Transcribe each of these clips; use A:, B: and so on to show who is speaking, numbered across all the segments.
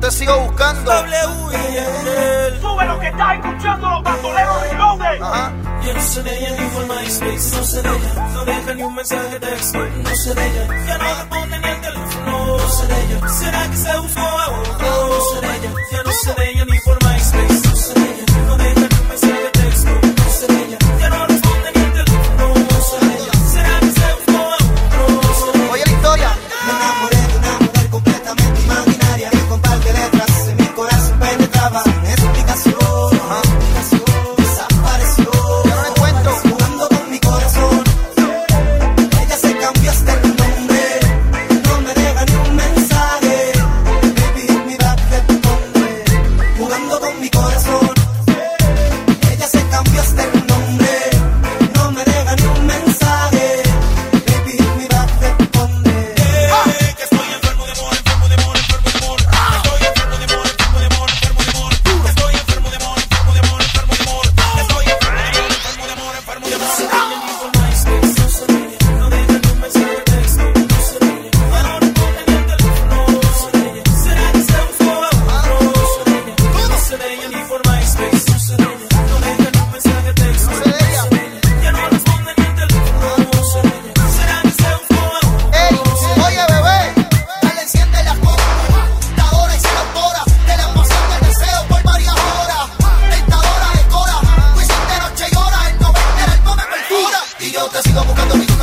A: te sigo buscando.
B: Sube lo que estás escuchando, los bandoleros reloaded.
A: Ajá.
C: Ya no se de ella ni forma de space, no se de ella.
A: No
D: deja ni un mensaje
C: de texto, no se de ella. Ya no responde ni el teléfono, no se de ella. ¿Será que se buscó a otro? No
D: se de
C: ella. Ya no se de ella ni forma de space, no
E: se de ella.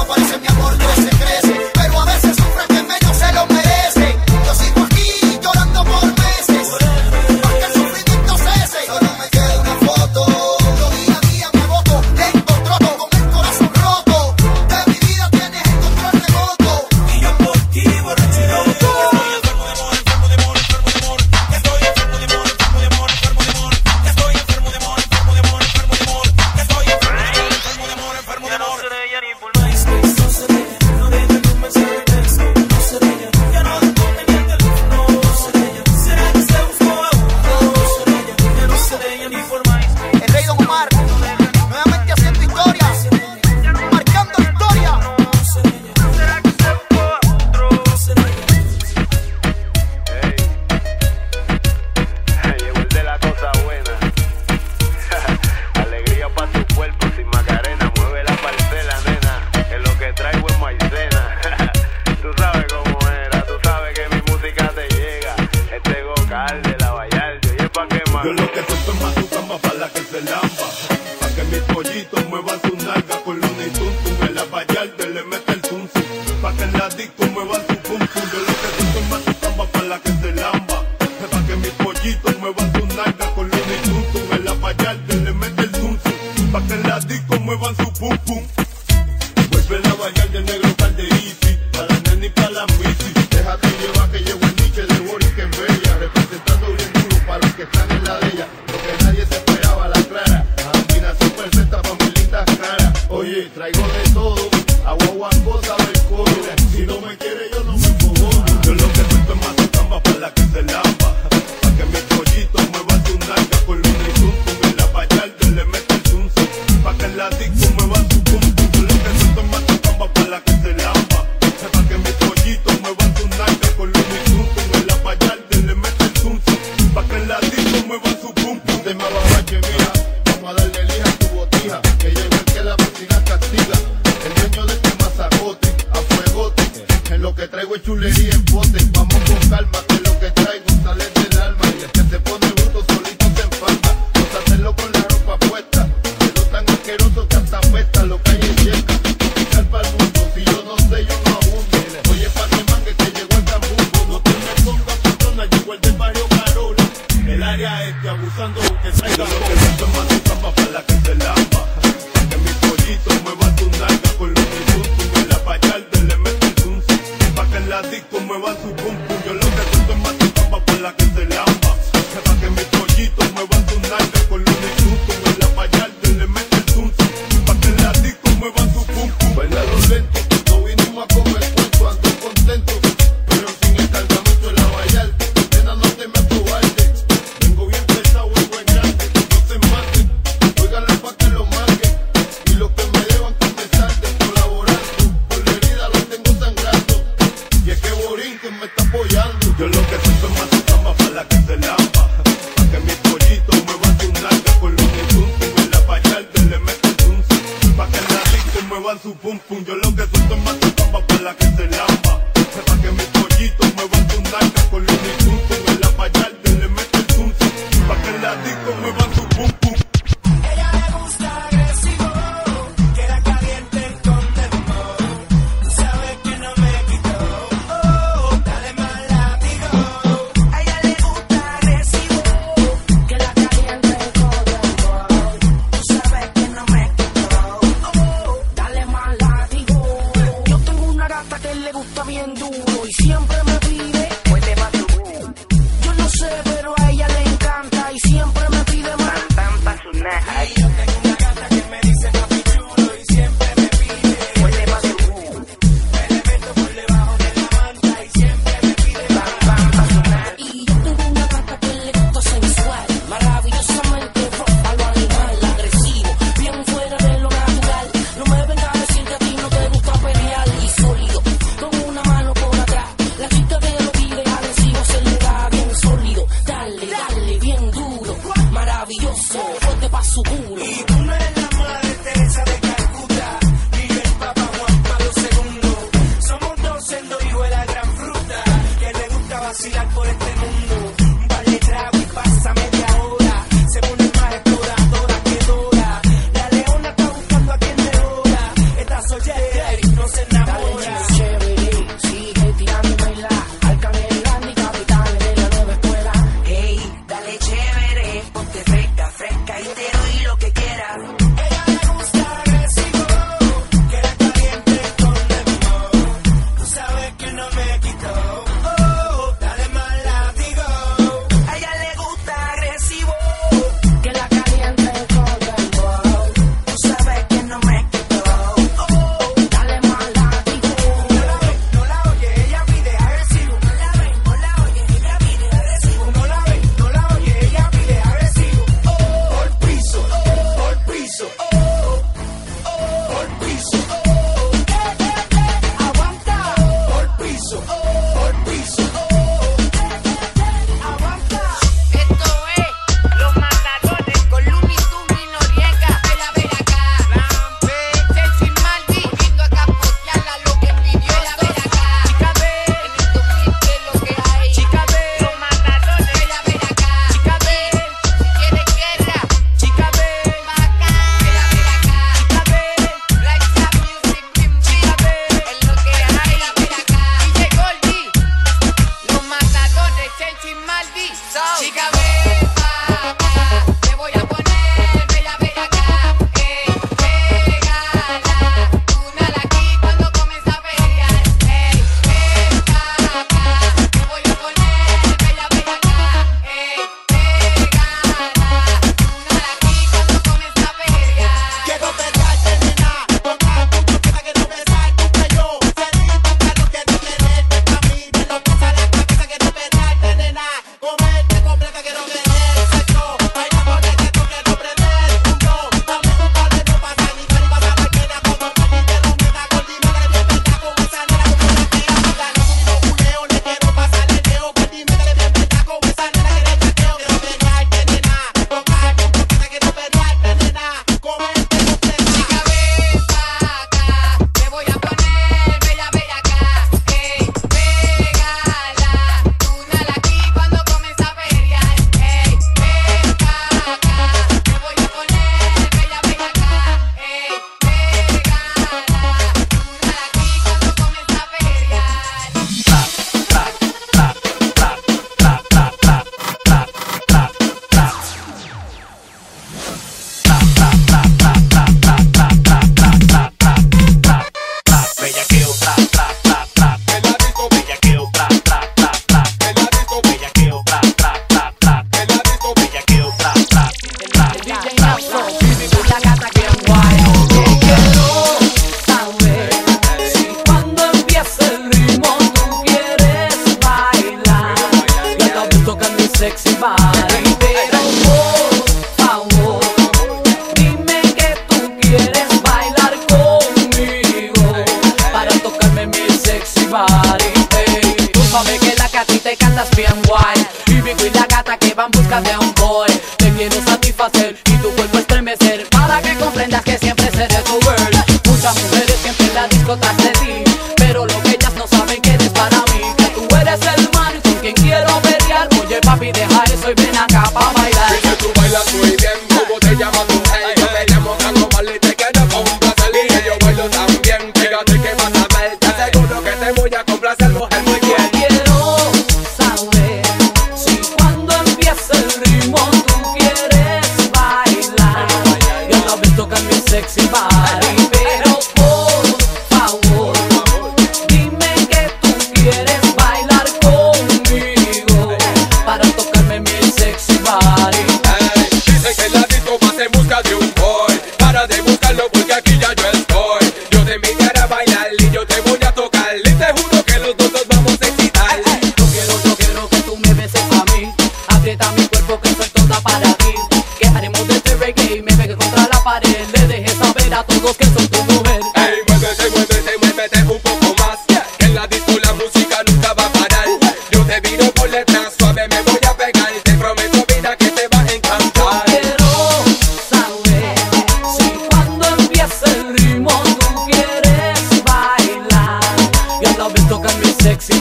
F: aparece mi
G: amor.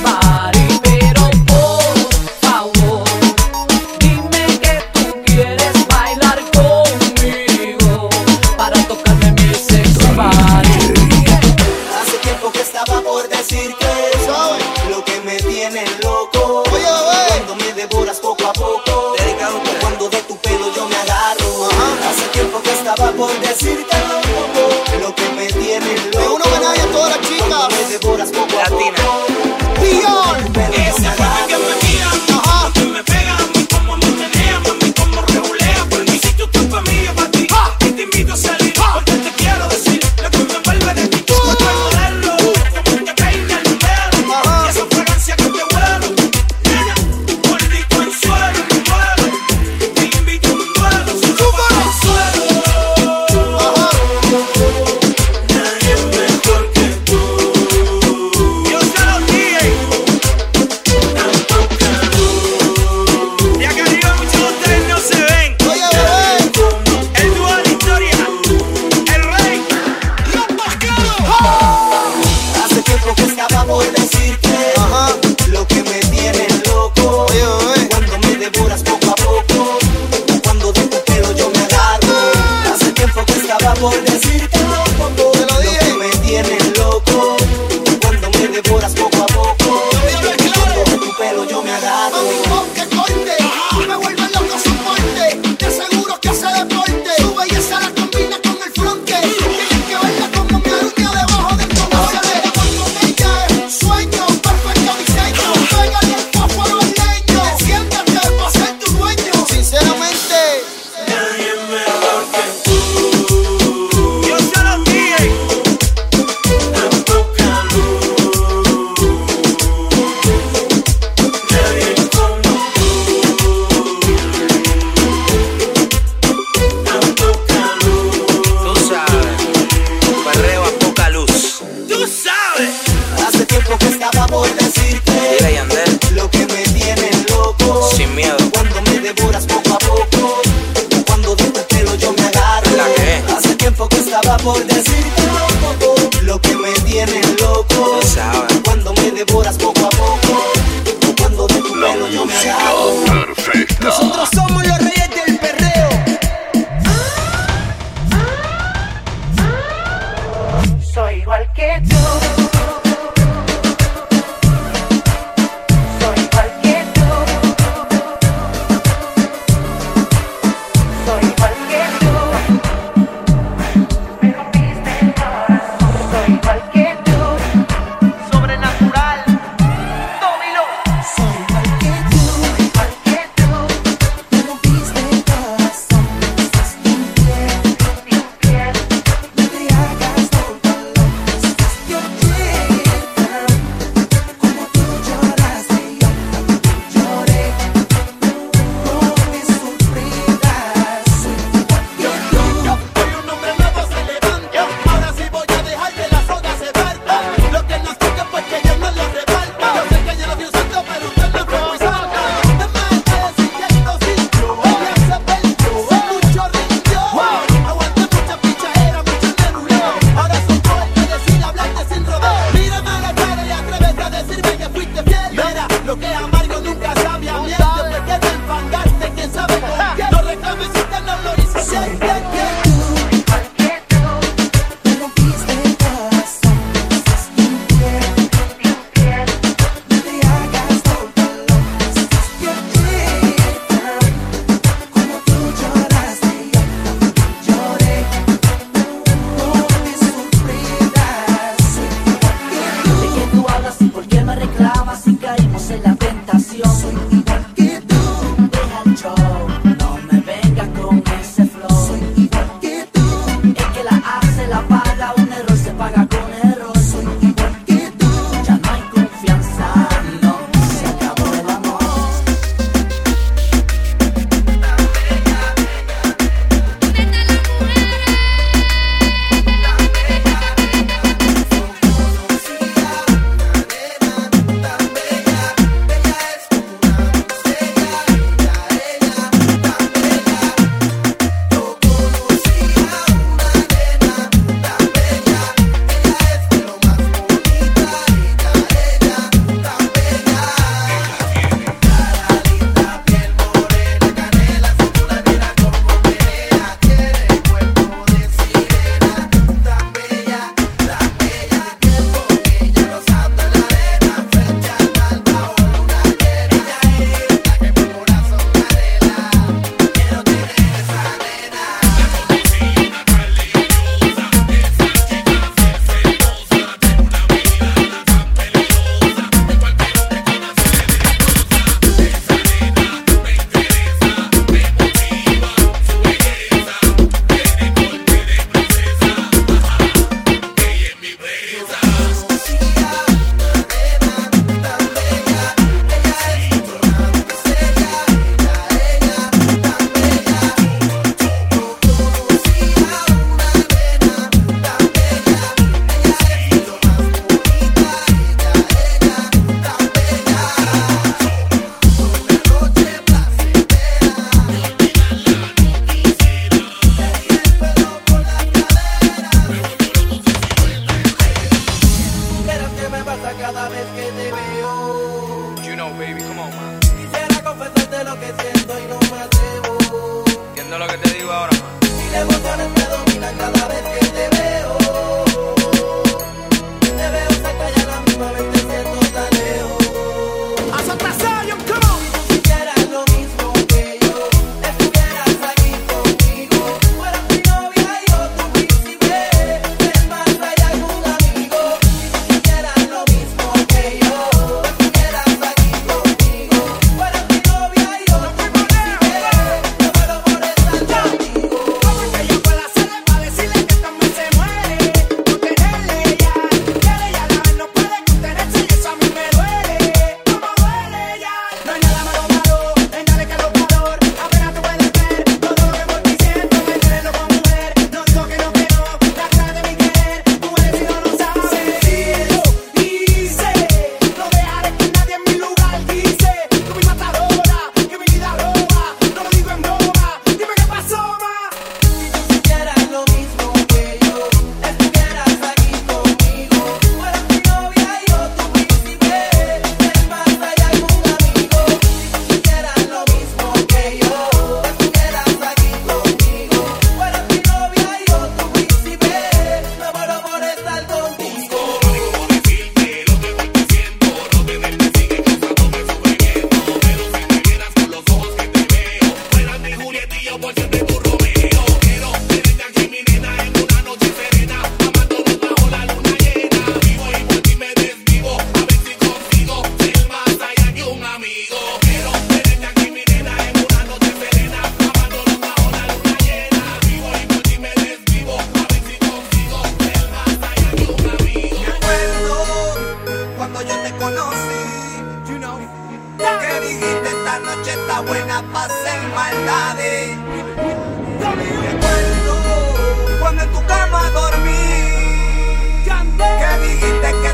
H: Body. conocí,
I: you know.
H: Que
D: dijiste esta noche está buena para hacer maldades. Recuerdo cuando en tu cama dormí. Que dijiste que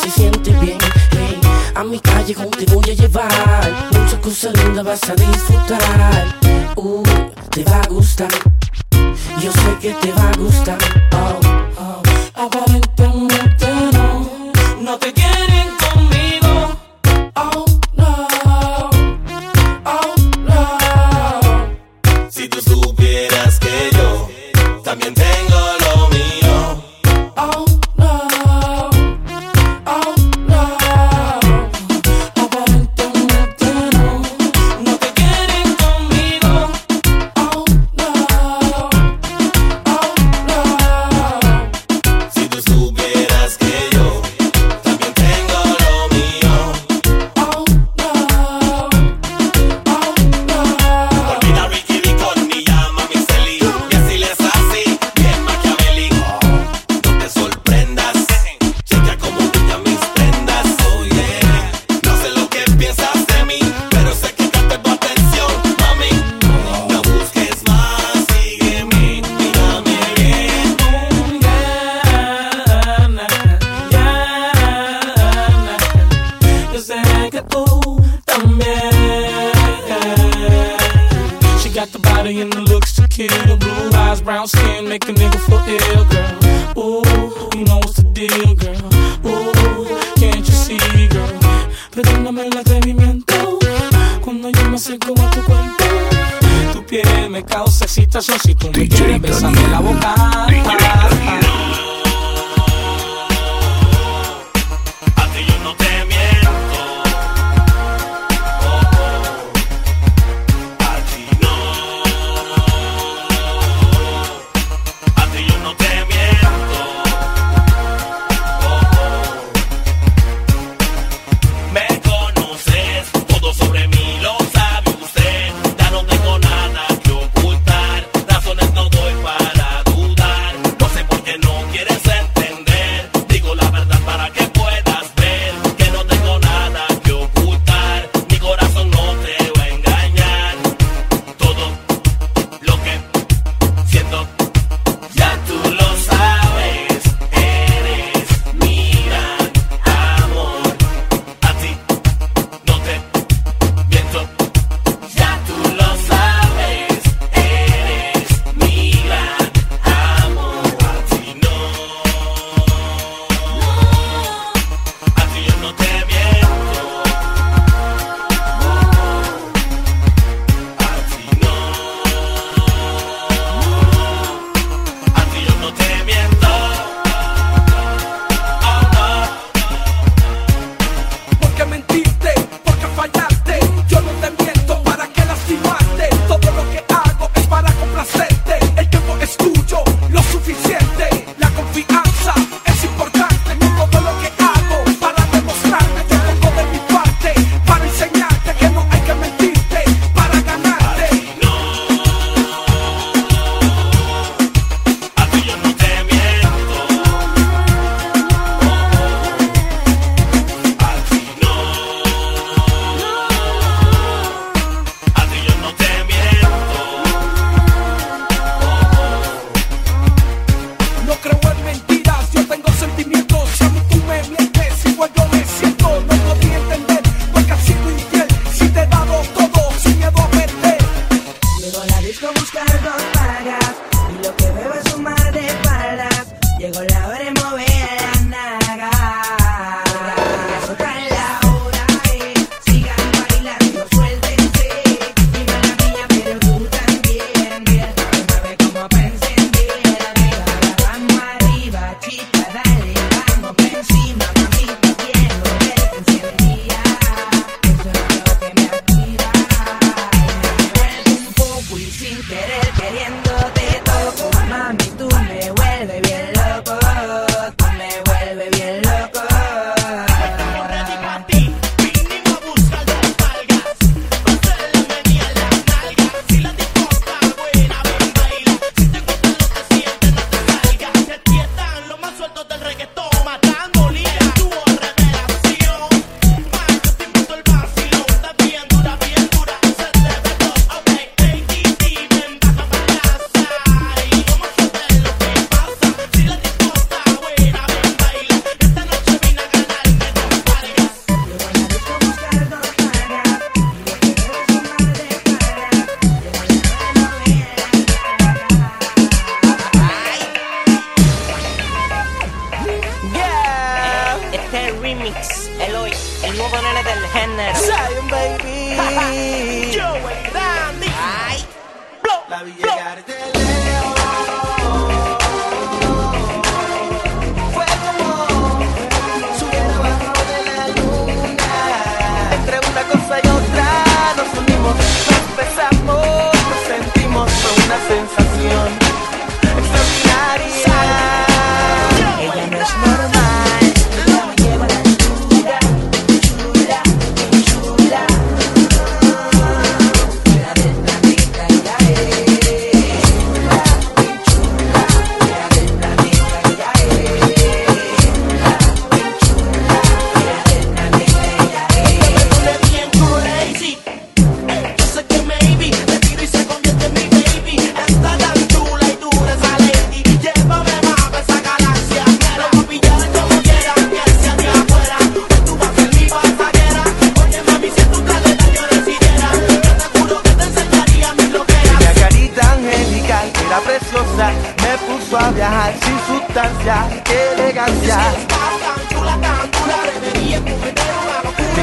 B: se
A: siente bien. Hey, a mi
B: calle como te
J: voy a llevar. Muchas cosas lindas vas a disfrutar. Uh, te va a gustar. Yo sé que te va a gustar.
H: acerco a tu me causa excitación si tú me quieres la boca.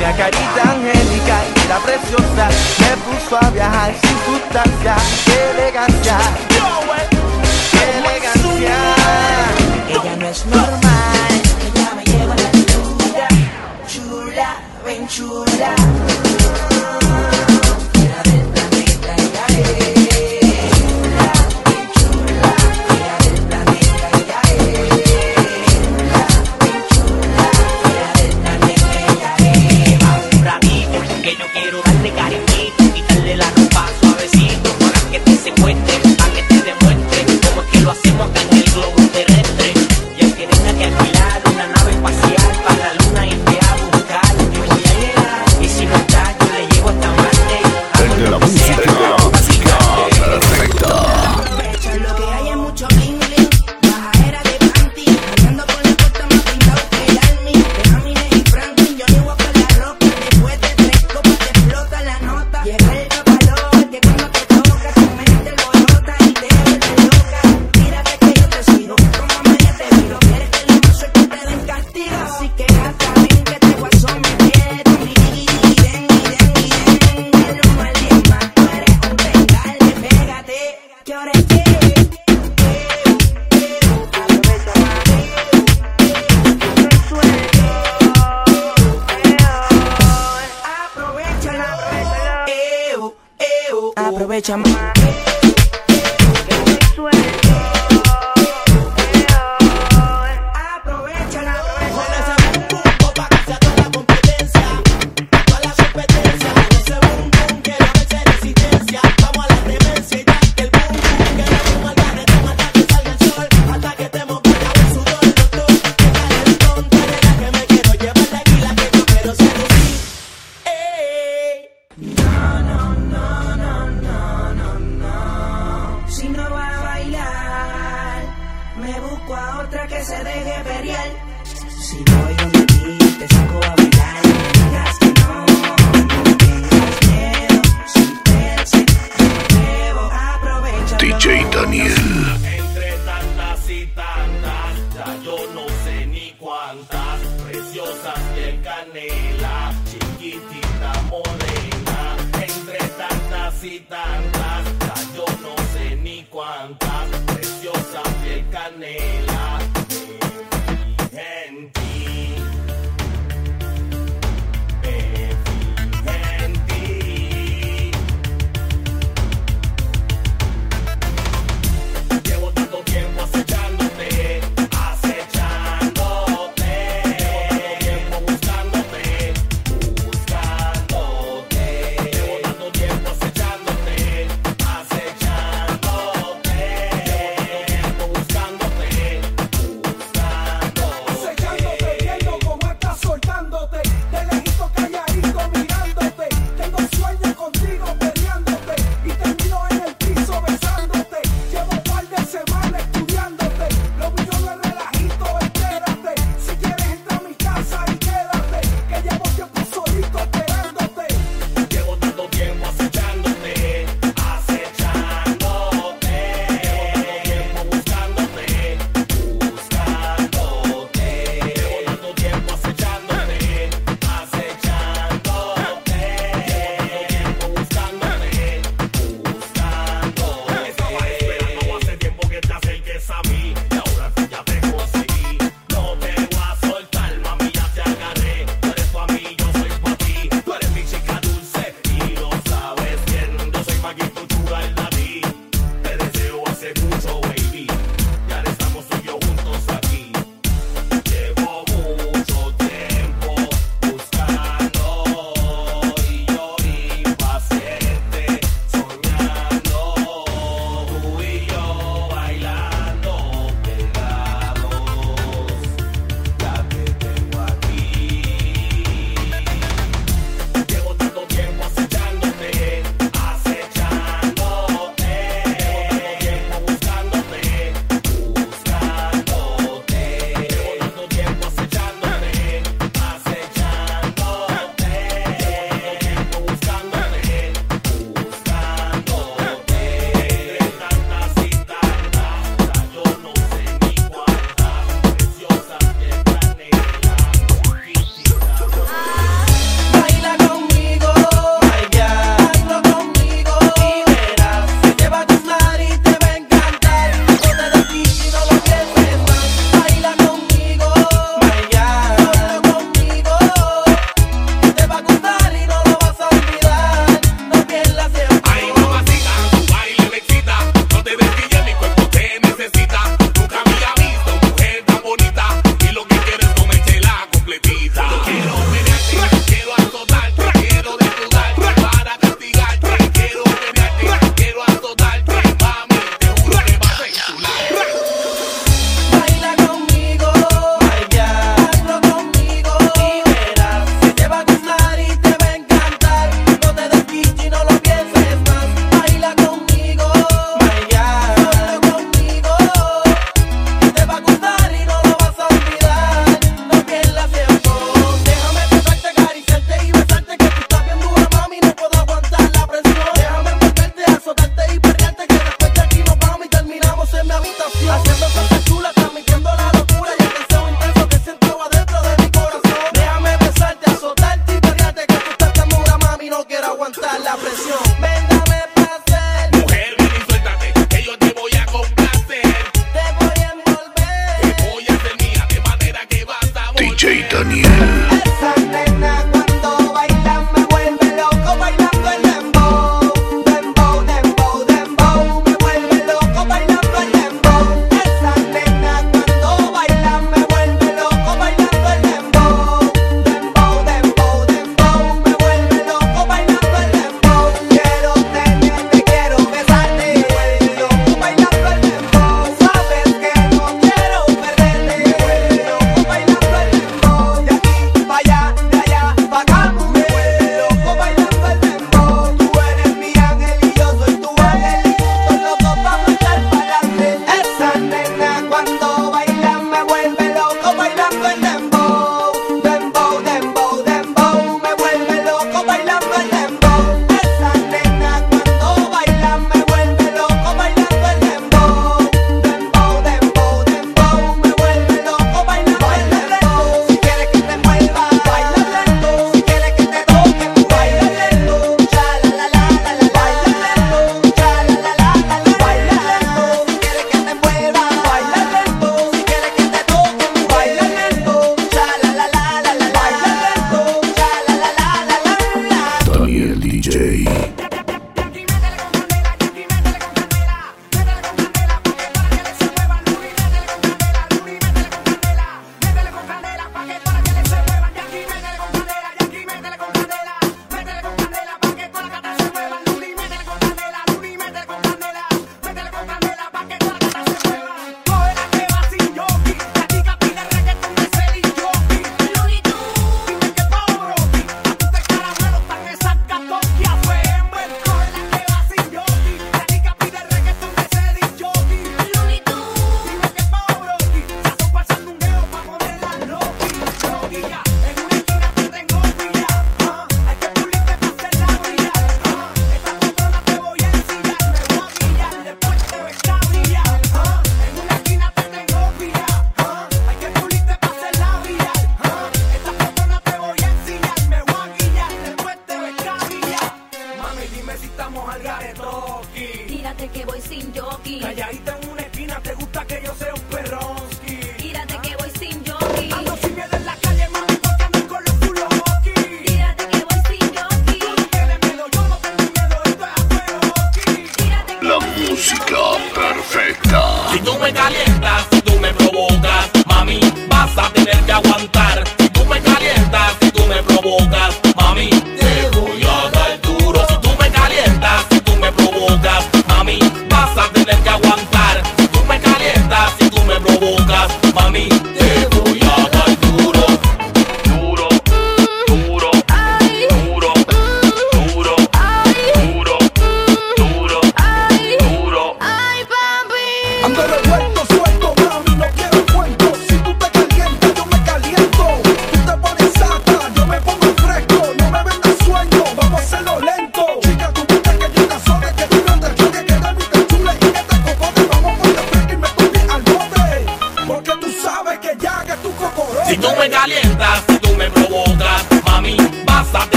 K: una carita angélica y
L: la preciosa me puso a viajar sin sustancia. ¡Qué elegancia! ¡Qué elegancia!
M: Ella no es normal, ella me lleva la cintura. Chula, ven chula.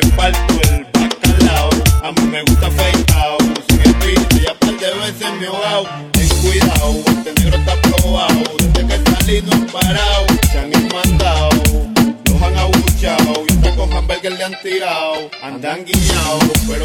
M: reparto el bacalao. A mí me gusta afeitado, sin el piso, ya par de veces me ahogao. Ten cuidado, este negro está probado. Desde que salí no han parado, se han mandado, los han abuchado. Y hasta con hamburgues le han tirado, andan guiñados, pero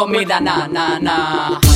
F: comida, na, na, na.